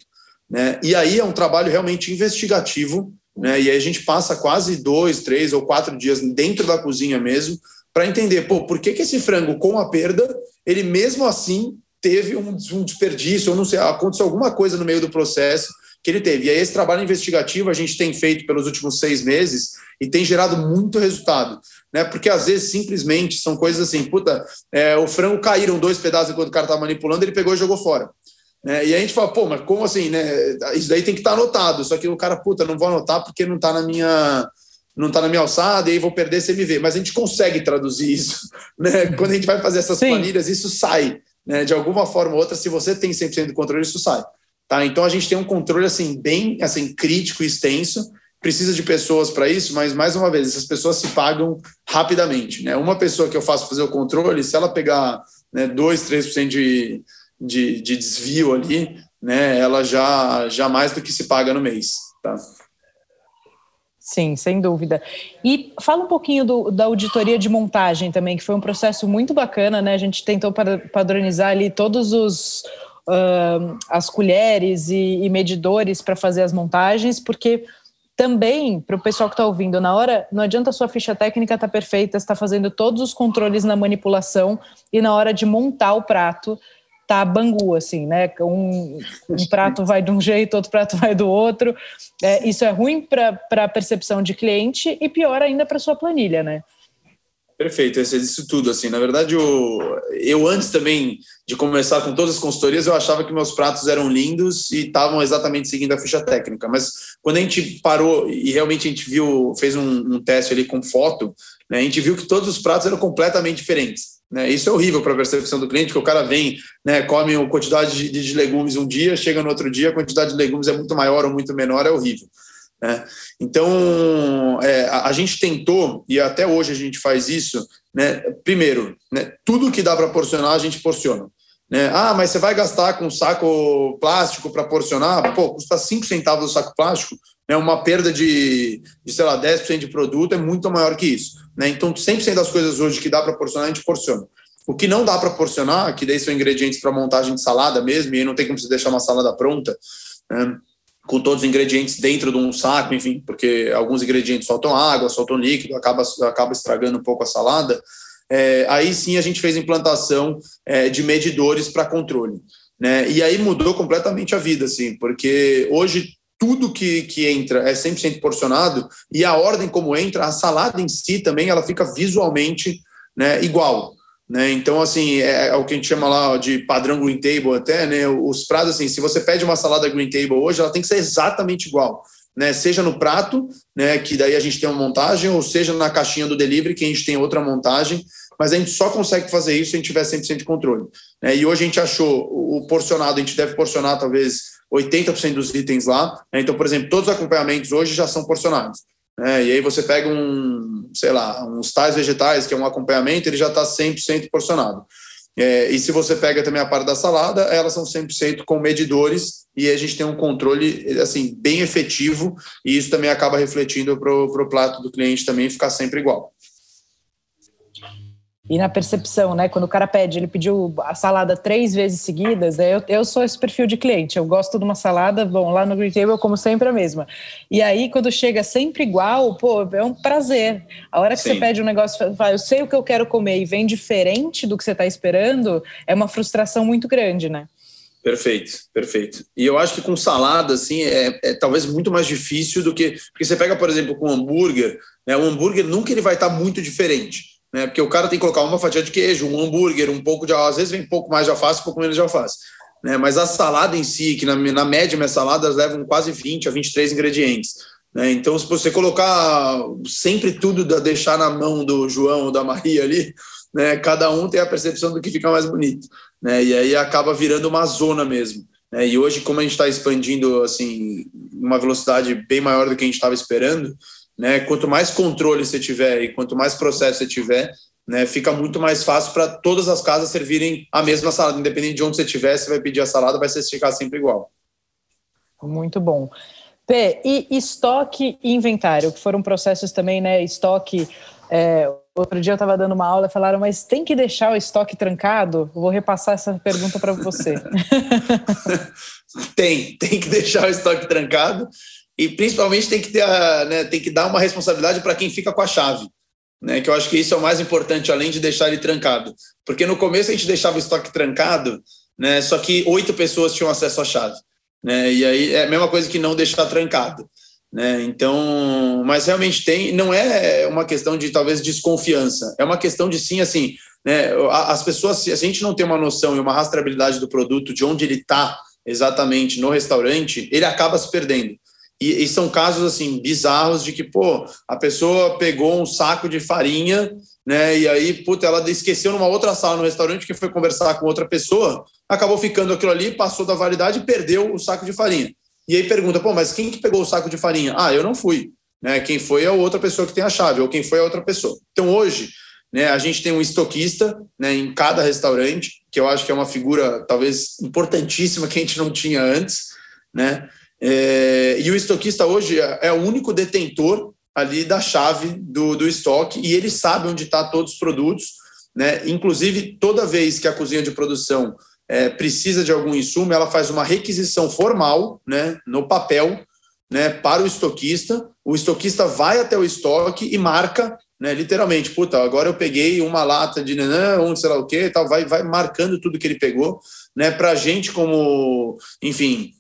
Né? E aí é um trabalho realmente investigativo Né? E aí a gente passa quase dois, três ou quatro dias dentro da cozinha mesmo para entender, pô, por que, que esse frango com a perda, ele mesmo assim teve um, um desperdício, ou não sei, aconteceu alguma coisa no meio do processo que ele teve. E aí esse trabalho investigativo a gente tem feito pelos últimos seis meses e tem gerado muito resultado, né? Porque às vezes simplesmente são coisas assim, puta, é, o frango caíram dois pedaços enquanto o cara estava manipulando, ele pegou e jogou fora. Né? E a gente fala, pô, mas como assim, né? Isso daí tem que estar tá anotado. Só que o cara, puta, não vou anotar porque não está na minha não está na minha alçada e aí vou perder CMV. Mas a gente consegue traduzir isso, né? Quando a gente vai fazer essas Sim. planilhas, isso sai, né? De alguma forma ou outra, se você tem 100% de controle, isso sai. Tá? Então a gente tem um controle assim bem assim crítico e extenso. Precisa de pessoas para isso, mas mais uma vez essas pessoas se pagam rapidamente. Né? Uma pessoa que eu faço fazer o controle, se ela pegar né, 2, 3% de, de, de desvio ali, né, ela já, já mais do que se paga no mês. Tá? Sim, sem dúvida. E fala um pouquinho do, da auditoria de montagem também, que foi um processo muito bacana, né? A gente tentou padronizar ali todos os, uh, as colheres e, e medidores para fazer as montagens, porque também, para o pessoal que está ouvindo, na hora, não adianta a sua ficha técnica estar tá perfeita, está fazendo todos os controles na manipulação e na hora de montar o prato, tá bangu, assim, né? Um, um prato vai de um jeito, outro prato vai do outro. É, isso é ruim para a percepção de cliente e pior ainda para sua planilha, né? Perfeito, esse é isso tudo. Assim, na verdade, eu, eu antes também de começar com todas as consultorias, eu achava que meus pratos eram lindos e estavam exatamente seguindo a ficha técnica. Mas quando a gente parou e realmente a gente viu, fez um, um teste ali com foto, né, a gente viu que todos os pratos eram completamente diferentes. Né? Isso é horrível para a percepção do cliente, que o cara vem, né, come uma quantidade de, de legumes um dia, chega no outro dia, a quantidade de legumes é muito maior ou muito menor, é horrível. Né? Então, é, a, a, gente tentou, e até hoje a gente faz isso, né? primeiro, né, tudo que dá para porcionar, a gente porciona. Né? Ah, mas você vai gastar com saco plástico para porcionar? Pô, custa 5 centavos o saco plástico, né? uma perda de, de, sei lá, 10% de produto é muito maior que isso. Né? Então, 100% das coisas hoje que dá para porcionar, a gente porciona. O que não dá para porcionar, que daí são ingredientes para montagem de salada mesmo, e aí não tem como você deixar uma salada pronta, né? com todos os ingredientes dentro de um saco, enfim, porque alguns ingredientes soltam água, soltam líquido, acaba, acaba estragando um pouco a salada. É, aí sim a gente fez implantação é, de medidores para controle. Né? E aí mudou completamente a vida, assim, porque hoje tudo que, que entra é 100% porcionado e a ordem como entra, a salada em si também, ela fica visualmente né, igual. Né? Então, assim, é, é o que a gente chama lá de padrão Green Table até, né? Os pratos, assim, se você pede uma salada Green Table hoje, ela tem que ser exatamente igual. Né, seja no prato, né, que daí a gente tem uma montagem, ou seja na caixinha do delivery, que a gente tem outra montagem, mas a gente só consegue fazer isso se a gente tiver 100% de controle. Né, e hoje a gente achou o porcionado, a gente deve porcionar talvez 80% dos itens lá. Né, então, por exemplo, todos os acompanhamentos hoje já são porcionados. Né? E aí você pega um, sei lá, uns tais vegetais, que é um acompanhamento, ele já está 100% porcionado. É, e se você pega também a parte da salada, elas são 100% com medidores e a gente tem um controle assim bem efetivo e isso também acaba refletindo para o prato do cliente também ficar sempre igual e na percepção, né? Quando o cara pede, ele pediu a salada três vezes seguidas, né? eu, eu sou esse perfil de cliente, eu gosto de uma salada, bom, lá no Green Table eu como sempre a mesma. E aí, quando chega sempre igual, pô, é um prazer. A hora que Sim. você pede um negócio, fala, eu sei o que eu quero comer e vem diferente do que você está esperando, é uma frustração muito grande, né? Perfeito, perfeito. E eu acho que com salada, assim, é, é, talvez muito mais difícil do que. Porque você pega, por exemplo, com hambúrguer, né? O hambúrguer nunca ele vai estar muito diferente né? Porque o cara tem que colocar uma fatia de queijo, um hambúrguer, um pouco de às vezes vem um pouco mais de alface, um pouco menos de alface. Né? Mas a salada em si, que na, na média minhas saladas levam quase 20 a 23 ingredientes. Né? Então, se você colocar sempre tudo, da, deixar na mão do João ou da Maria ali, né? cada um tem a percepção do que fica mais bonito. Né? E aí acaba virando uma zona mesmo. Né? E hoje, como a gente está expandindo assim, uma velocidade bem maior do que a gente estava esperando, né? Quanto mais controle você tiver e quanto mais processo você tiver, né, fica muito mais fácil para todas as casas servirem a mesma salada, independente de onde você estiver, você vai pedir a salada, vai ser ficar sempre igual. Muito bom. P, e estoque e inventário, que foram processos também, né? Estoque. É, outro dia eu estava dando uma aula e falaram, mas tem que deixar o estoque trancado? vou repassar essa pergunta para você. tem, tem que deixar o estoque trancado. E principalmente tem que, ter a, né, tem que dar uma responsabilidade para quem fica com a chave. Né, que eu acho que isso é o mais importante, além de deixar ele trancado. Porque no começo a gente deixava o estoque trancado, né, só que oito pessoas tinham acesso à chave. Né, e aí é a mesma coisa que não deixar trancado. Né, então, mas realmente tem, não é uma questão de talvez desconfiança, é uma questão de sim, assim, né, as pessoas, se a gente não tem uma noção e uma rastreabilidade do produto, de onde ele está exatamente no restaurante, ele acaba se perdendo. E, e, são casos assim bizarros de que, pô, a pessoa pegou um saco de farinha, né? E aí, puta, ela esqueceu numa outra sala no restaurante que foi conversar com outra pessoa, acabou ficando aquilo ali, passou da validade e perdeu o saco de farinha. E aí pergunta, pô, mas quem que pegou o saco de farinha? Ah, eu não fui. Né? Quem foi é a outra pessoa que tem a chave, ou quem foi é a outra pessoa. Então hoje, né, a gente tem um estoquista né, em cada restaurante, que eu acho que é uma figura talvez importantíssima que a gente não tinha antes, né? É, e o estoquista hoje é, é, o único detentor ali da chave do, do estoque e ele sabe onde está todos os produtos, né? Inclusive, toda vez que a cozinha de produção é, precisa de algum insumo, ela faz uma requisição formal, né, no papel, né, para o estoquista. O estoquista vai até o estoque e marca, né, literalmente, puta, agora eu peguei uma lata de nanã, um sei lá o que, tal, vai, vai marcando tudo que ele pegou, né, para a gente como, enfim,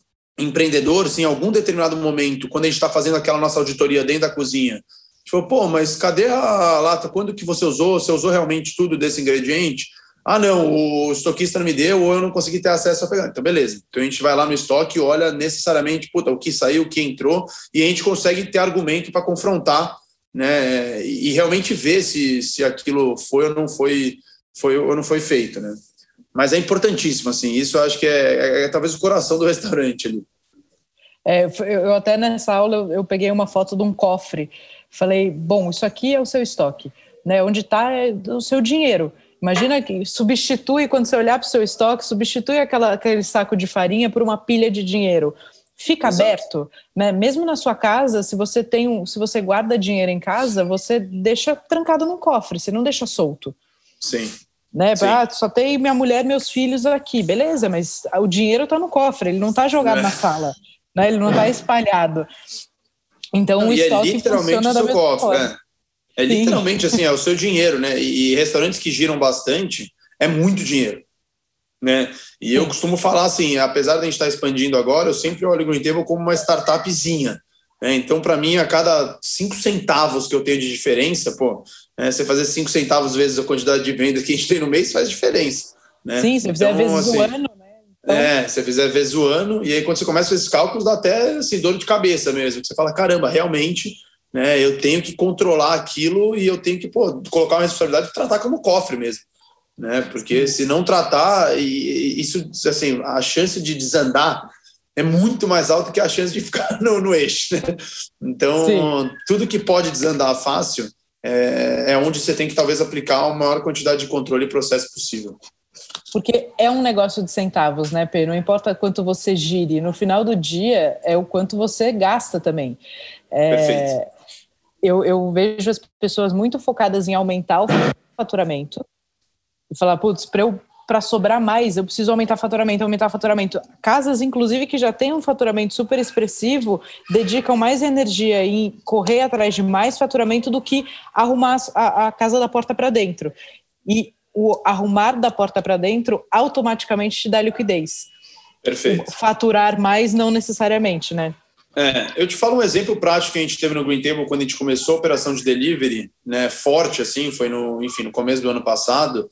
empreendedor, se em algum determinado momento, quando a gente está fazendo aquela nossa auditoria dentro da cozinha, falou, pô, mas cadê a lata? Quando que você usou? Você usou realmente tudo desse ingrediente? Ah, não, o estoquista não me deu ou eu não consegui ter acesso a pegar. Então, beleza. Então, a gente vai lá no estoque e olha necessariamente puta, o que saiu, o que entrou, e a gente consegue ter argumento para confrontar né, e realmente ver se, se aquilo foi ou não foi, foi ou não foi feito. Né? Mas é importantíssimo, assim, isso eu acho que é, é, é talvez o coração do restaurante ali. É, eu até nessa aula eu, eu, peguei uma foto de um cofre, falei, bom, isso aqui é o seu estoque, né? Onde está é o seu dinheiro. Imagina que substitui, quando você olhar para o seu estoque, substitui aquela, aquele saco de farinha por uma pilha de dinheiro. Fica Exato. aberto, né? Mesmo na sua casa, se você tem um, se você guarda dinheiro em casa, você deixa trancado no cofre, você não deixa solto. Sim né? Ah, só tem minha mulher e meus filhos aqui, beleza, mas o dinheiro está no cofre, ele não está jogado é. na sala, né? Ele não está espalhado. Então não, o e estoque é literalmente o seu cofre, né? É literalmente assim, é o seu dinheiro, né? E, restaurantes que giram bastante é muito dinheiro, né? E eu costumo falar assim, apesar de a gente estar expandindo agora, eu sempre olho o Green Table como uma startupzinha. Né? Então, para mim, a cada cinco centavos que eu tenho de diferença, pô, né? Você fazer 5 centavos vezes a quantidade de vendas que a gente tem no mês faz diferença. Né? Sim, se fizer então, vezes assim, o ano, né? Então... É, se fizer vezes o ano, e aí quando você começa esses cálculos, dá até assim, dor de cabeça mesmo. Você fala, caramba, realmente, né, eu tenho que controlar aquilo e eu tenho que pô, colocar uma responsabilidade de tratar como cofre mesmo. Né? Porque se não tratar, e, isso, assim, a chance de desandar é muito mais alta que a chance de ficar no, no eixo. Né? Então, Sim. tudo que pode desandar fácil é, é onde você tem que talvez aplicar a maior quantidade de controle e processo possível. Porque é um negócio de centavos, né, Pedro? Não importa quanto você gire, no final do dia é o quanto você gasta também. É, Perfeito. Eu, eu vejo as pessoas muito focadas em aumentar o faturamento e falar, putz, para eu para sobrar mais, eu preciso aumentar faturamento, aumentar faturamento. Casas, inclusive, que já têm um faturamento super expressivo, dedicam mais energia em correr atrás de mais faturamento do que arrumar a, a casa da porta para dentro. E o arrumar da porta para dentro automaticamente te dá liquidez. Perfeito. Faturar mais, não necessariamente, né? É, eu te falo um exemplo prático que a gente teve no Green Table quando a gente começou a operação de delivery, né, forte assim, foi no, enfim, no começo do ano passado.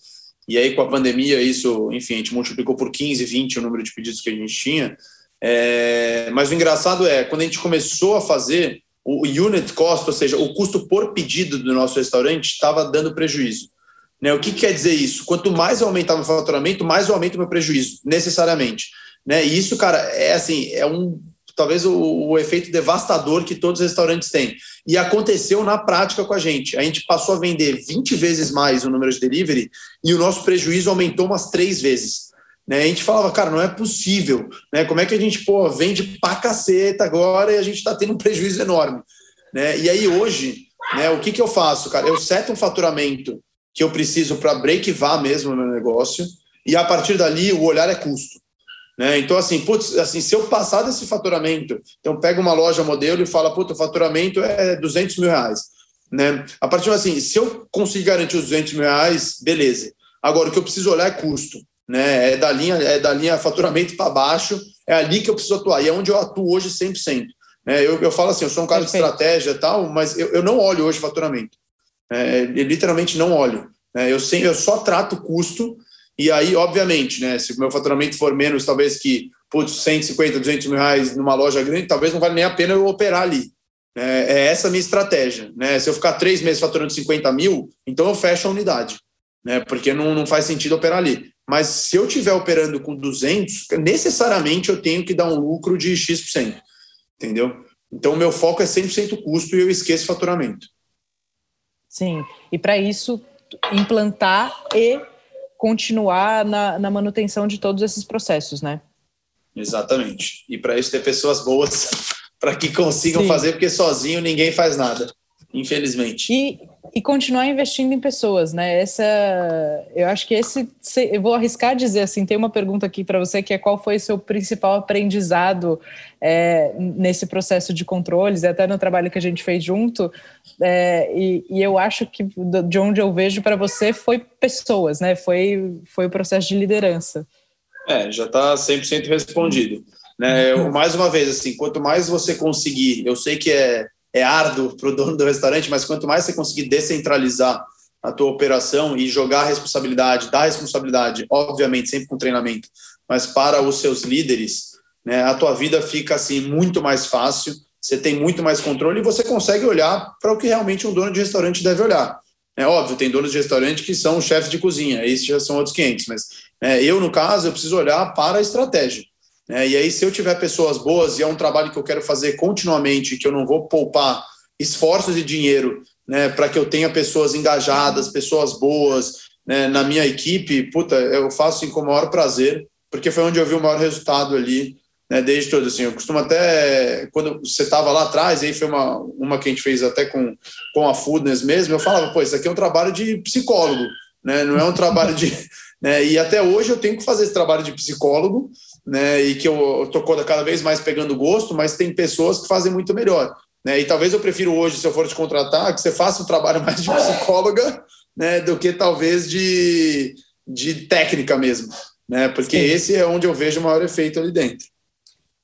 E aí, com a pandemia, isso, enfim, a gente multiplicou por 15, 20 o número de pedidos que a gente tinha. É, mas o engraçado é, quando a gente começou a fazer, o unit cost, ou seja, o custo por pedido do nosso restaurante, estava dando prejuízo. Né? O que quer dizer isso? Quanto mais eu aumentava o faturamento, mais eu aumento o meu prejuízo, necessariamente. Né? E isso, cara, é assim, é um talvez o, o, efeito devastador que todos os restaurantes têm. E aconteceu na prática com a gente. A gente passou a vender 20 vezes mais o número de delivery e o nosso prejuízo aumentou umas três vezes. Né? A gente falava, cara, não é possível. Né? Como é que a gente pô, vende pra caceta agora e a gente está tendo um prejuízo enorme? Né? E aí hoje, né, o que, que eu faço, cara? Eu seto um faturamento que eu preciso para break vá mesmo no meu negócio e a partir dali o olhar é custo. Né? Então, assim, putz, assim, se eu passar desse faturamento, então pega uma loja modelo e fala, puta, o faturamento é 200 mil reais. Né? A partir assim, se eu conseguir garantir os 200 mil reais, beleza. Agora, o que eu preciso olhar é custo. Né? É, da linha, é da linha faturamento para baixo, é ali que eu preciso atuar. E é onde eu atuo hoje 100%. Né? Eu, eu falo assim, eu sou um cara Perfeito. de estratégia e tal, mas eu, eu não olho hoje faturamento. É, eu literalmente não olho. Né? Eu, sempre, eu só trato custo e aí, obviamente, né, se o meu faturamento for menos, talvez que, putz, 150, 200 mil reais numa loja grande, talvez não vale nem a pena eu operar ali. É, é essa a minha estratégia. Né? Se eu ficar três meses faturando 50 mil, então eu fecho a unidade, né? porque não, não faz sentido operar ali. Mas se eu estiver operando com 200, necessariamente eu tenho que dar um lucro de X%. Entendeu? Então, o meu foco é 100% custo e eu esqueço faturamento. Sim, e para isso, implantar e continuar na, na manutenção de todos esses processos, né? Exatamente. E para isso ter pessoas boas para que consigam Sim. fazer, porque sozinho ninguém faz nada, infelizmente. E, e continuar investindo em pessoas, né? Essa, eu acho que esse, eu vou arriscar dizer assim, tem uma pergunta aqui para você que é qual foi o seu principal aprendizado é, nesse processo de controles, até no trabalho que a gente fez junto, é, e, e, eu acho que de onde eu vejo para você foi pessoas, né? Foi, foi o processo de liderança. É, já está 100% respondido. Né? Eu, mais uma vez, assim, quanto mais você conseguir, eu sei que é é árduo para o dono do restaurante, mas quanto mais você conseguir descentralizar a tua operação e jogar a responsabilidade, dar responsabilidade, obviamente sempre com treinamento, mas para os seus líderes, né, a tua vida fica assim muito mais fácil, você tem muito mais controle e você consegue olhar para o que realmente um dono de restaurante deve olhar. É óbvio, tem donos de restaurante que são chefes de cozinha, esses já são outros clientes, mas né, eu, no caso, eu preciso olhar para a estratégia. Né? E aí, se eu tiver pessoas boas e é um trabalho que eu quero fazer continuamente, que eu não vou poupar esforços e dinheiro né, para que eu tenha pessoas engajadas, pessoas boas né, na minha equipe, puta, eu faço assim, com o maior prazer, porque foi onde eu vi o maior resultado ali, né, desde todo. Assim, eu costumo até, quando você estava lá atrás, aí foi uma, uma que a gente fez até com, com a Foodness mesmo, eu falava, pô, isso aqui é um trabalho de psicólogo, né, não é um trabalho de. Né, e até hoje eu tenho que fazer esse trabalho de psicólogo, né, e que eu estou cada vez mais pegando gosto, mas tem pessoas que fazem muito melhor. Né, e talvez eu prefiro hoje, se eu for te contratar, que você faça um trabalho mais de psicóloga né, do que talvez de, de técnica mesmo. Né, porque Sim. esse é onde eu vejo o maior efeito ali dentro.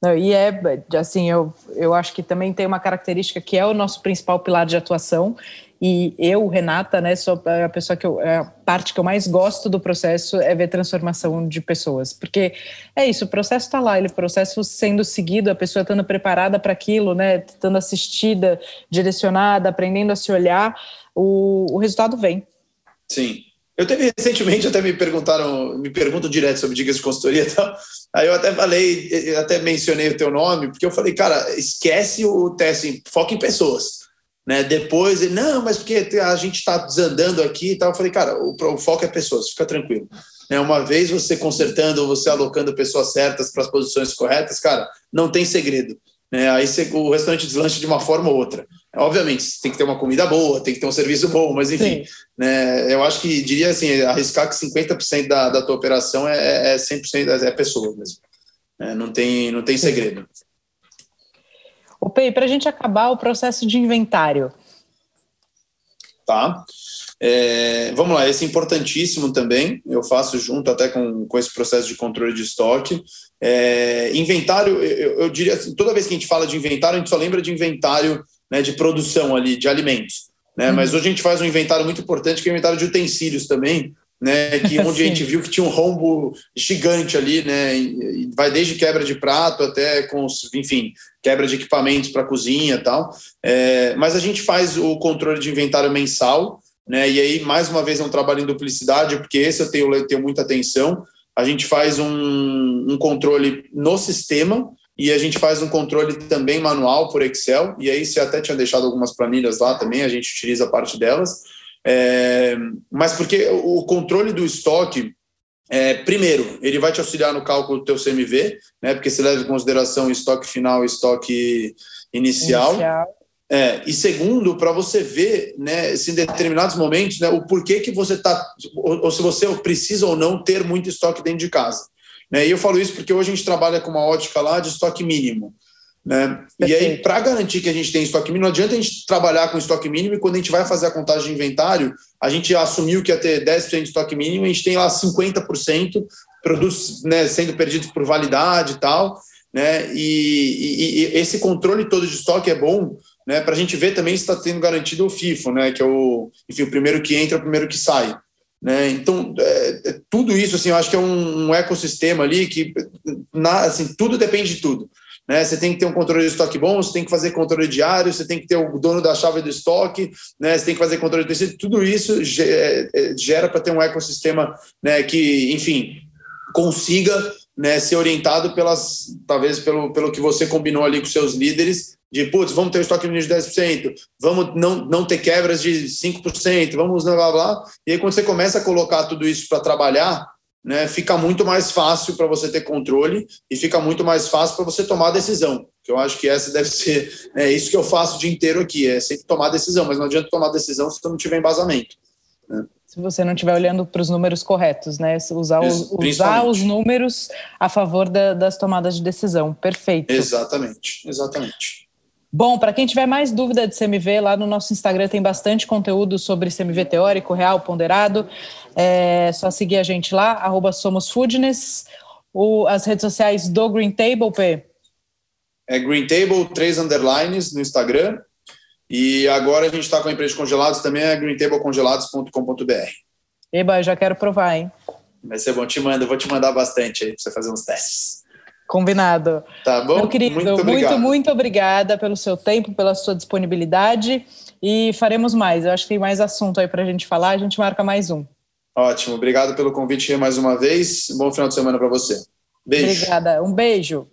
Não, e é assim, eu, eu acho que também tem uma característica que é o nosso principal pilar de atuação, e eu, Renata, né, sou a pessoa que eu, a parte que eu mais gosto do processo é ver transformação de pessoas, porque é isso, o processo está lá, ele processo sendo seguido, a pessoa estando preparada para aquilo, né, estando assistida, direcionada, aprendendo a se olhar, o, o resultado vem. Sim. Eu teve recentemente, até me perguntaram, me perguntam direto sobre dicas de consultoria e tal. Aí eu até falei, até mencionei o teu nome, porque eu falei, cara, esquece o teste, foca em pessoas. Né? Depois ele, não, mas porque a gente está desandando aqui e tal. Eu falei, cara, o, o foco é pessoas, fica tranquilo. Né? Uma vez você consertando, você alocando pessoas certas para as posições corretas, cara, não tem segredo. Né? Aí você, o restaurante deslancha de uma forma ou outra. Obviamente, tem que ter uma comida boa, tem que ter um serviço bom, mas enfim, né? eu acho que diria assim, arriscar que 50% da, da tua operação é, é 100% é, é pessoa mesmo. É, não, tem, não tem segredo. O Pei, para a gente acabar o processo de inventário. Tá. É, vamos lá, esse é importantíssimo também. Eu faço junto até com, com esse processo de controle de estoque. É, inventário, eu, eu, diria assim, toda vez que a gente fala de inventário, a gente só lembra de inventário né, de produção ali, de alimentos. Né? Hum. Mas hoje a gente faz um inventário muito importante, que é o inventário de utensílios também, né, que onde a gente viu que tinha um rombo gigante ali, né, e vai desde quebra de prato até com, enfim, quebra de equipamentos para cozinha e tal. É, mas a gente faz o controle de inventário mensal, né, e aí mais uma vez é um trabalho em duplicidade, porque esse eu tenho, eu tenho muita atenção. A gente faz um, um controle no sistema e a gente faz um controle também manual por Excel. E aí, você até tinha deixado algumas planilhas lá também, a gente utiliza parte delas. É, mas porque o controle do estoque, é, primeiro, ele vai te auxiliar no cálculo do teu CMV, né, porque você leva em consideração o estoque final e estoque inicial. inicial. É, e segundo, para você ver, né, se em determinados momentos, né, o porquê que você está, ou, ou, se você precisa ou não ter muito estoque dentro de casa. Né? E eu falo isso porque hoje a gente trabalha com uma ótica lá de estoque mínimo. Né? E aí, para garantir que a gente tem estoque mínimo, não adianta a gente trabalhar com estoque mínimo e quando a gente vai fazer a contagem de inventário, a gente assumiu que ia ter 10% de estoque mínimo a gente tem lá 50% produtos né, sendo perdidos por validade e tal. Né? E, e, e esse controle todo de estoque é bom né, para a gente ver também se está tendo garantido o FIFO, né, que é o, enfim, o primeiro que entra, o primeiro que sai. Né? Então, é, é, tudo isso, assim, eu acho que é um, um ecossistema ali que, na, assim, tudo depende de tudo. Né? Você tem que ter um controle de estoque bom, você tem que fazer controle diário, você tem que ter o dono da chave do estoque, né? você tem que fazer controle de tecido, tudo isso é, é, gera para ter um ecossistema né, que, enfim, consiga né, ser orientado pelas, talvez pelo, pelo que você combinou ali com seus líderes de, putz, vamos ter estoque mínimo de 10%, vamos não, não ter quebras de 5%, vamos blá, blá, blá. E aí, quando você começa a colocar tudo isso para trabalhar, né, fica muito mais fácil para você ter controle e fica muito mais fácil para você tomar a decisão. Que eu acho que essa deve ser é isso que eu faço o dia inteiro aqui, é sempre tomar decisão, mas não adianta tomar decisão se você não tiver embasamento. Né? Se você não estiver olhando para os números corretos, né? Usar, os, usar os números a favor da, das tomadas de decisão. Perfeito. Exatamente, exatamente. Bom, para quem tiver mais dúvida de CMV, lá no nosso Instagram tem bastante conteúdo sobre CMV teórico, real, ponderado. É só seguir a gente lá, arroba somosfoodness. O, as redes sociais do Green Table, P? É Green Table, três underlines no Instagram. E agora a gente está com a empresa de congelados também, é greentablecongelados.com.br. Eba, já quero provar, hein? Vai ser bom, te mando, vou te mandar bastante aí para você fazer uns testes. Combinado. Tá bom? Meu querido, muito, muito, muito, obrigada pelo seu tempo, pela sua disponibilidade e faremos mais. Eu acho que tem mais assunto aí para a gente falar, a gente marca mais um. Ótimo, obrigado pelo convite mais uma vez. Bom final de semana para você. Beijo. Obrigada, um beijo.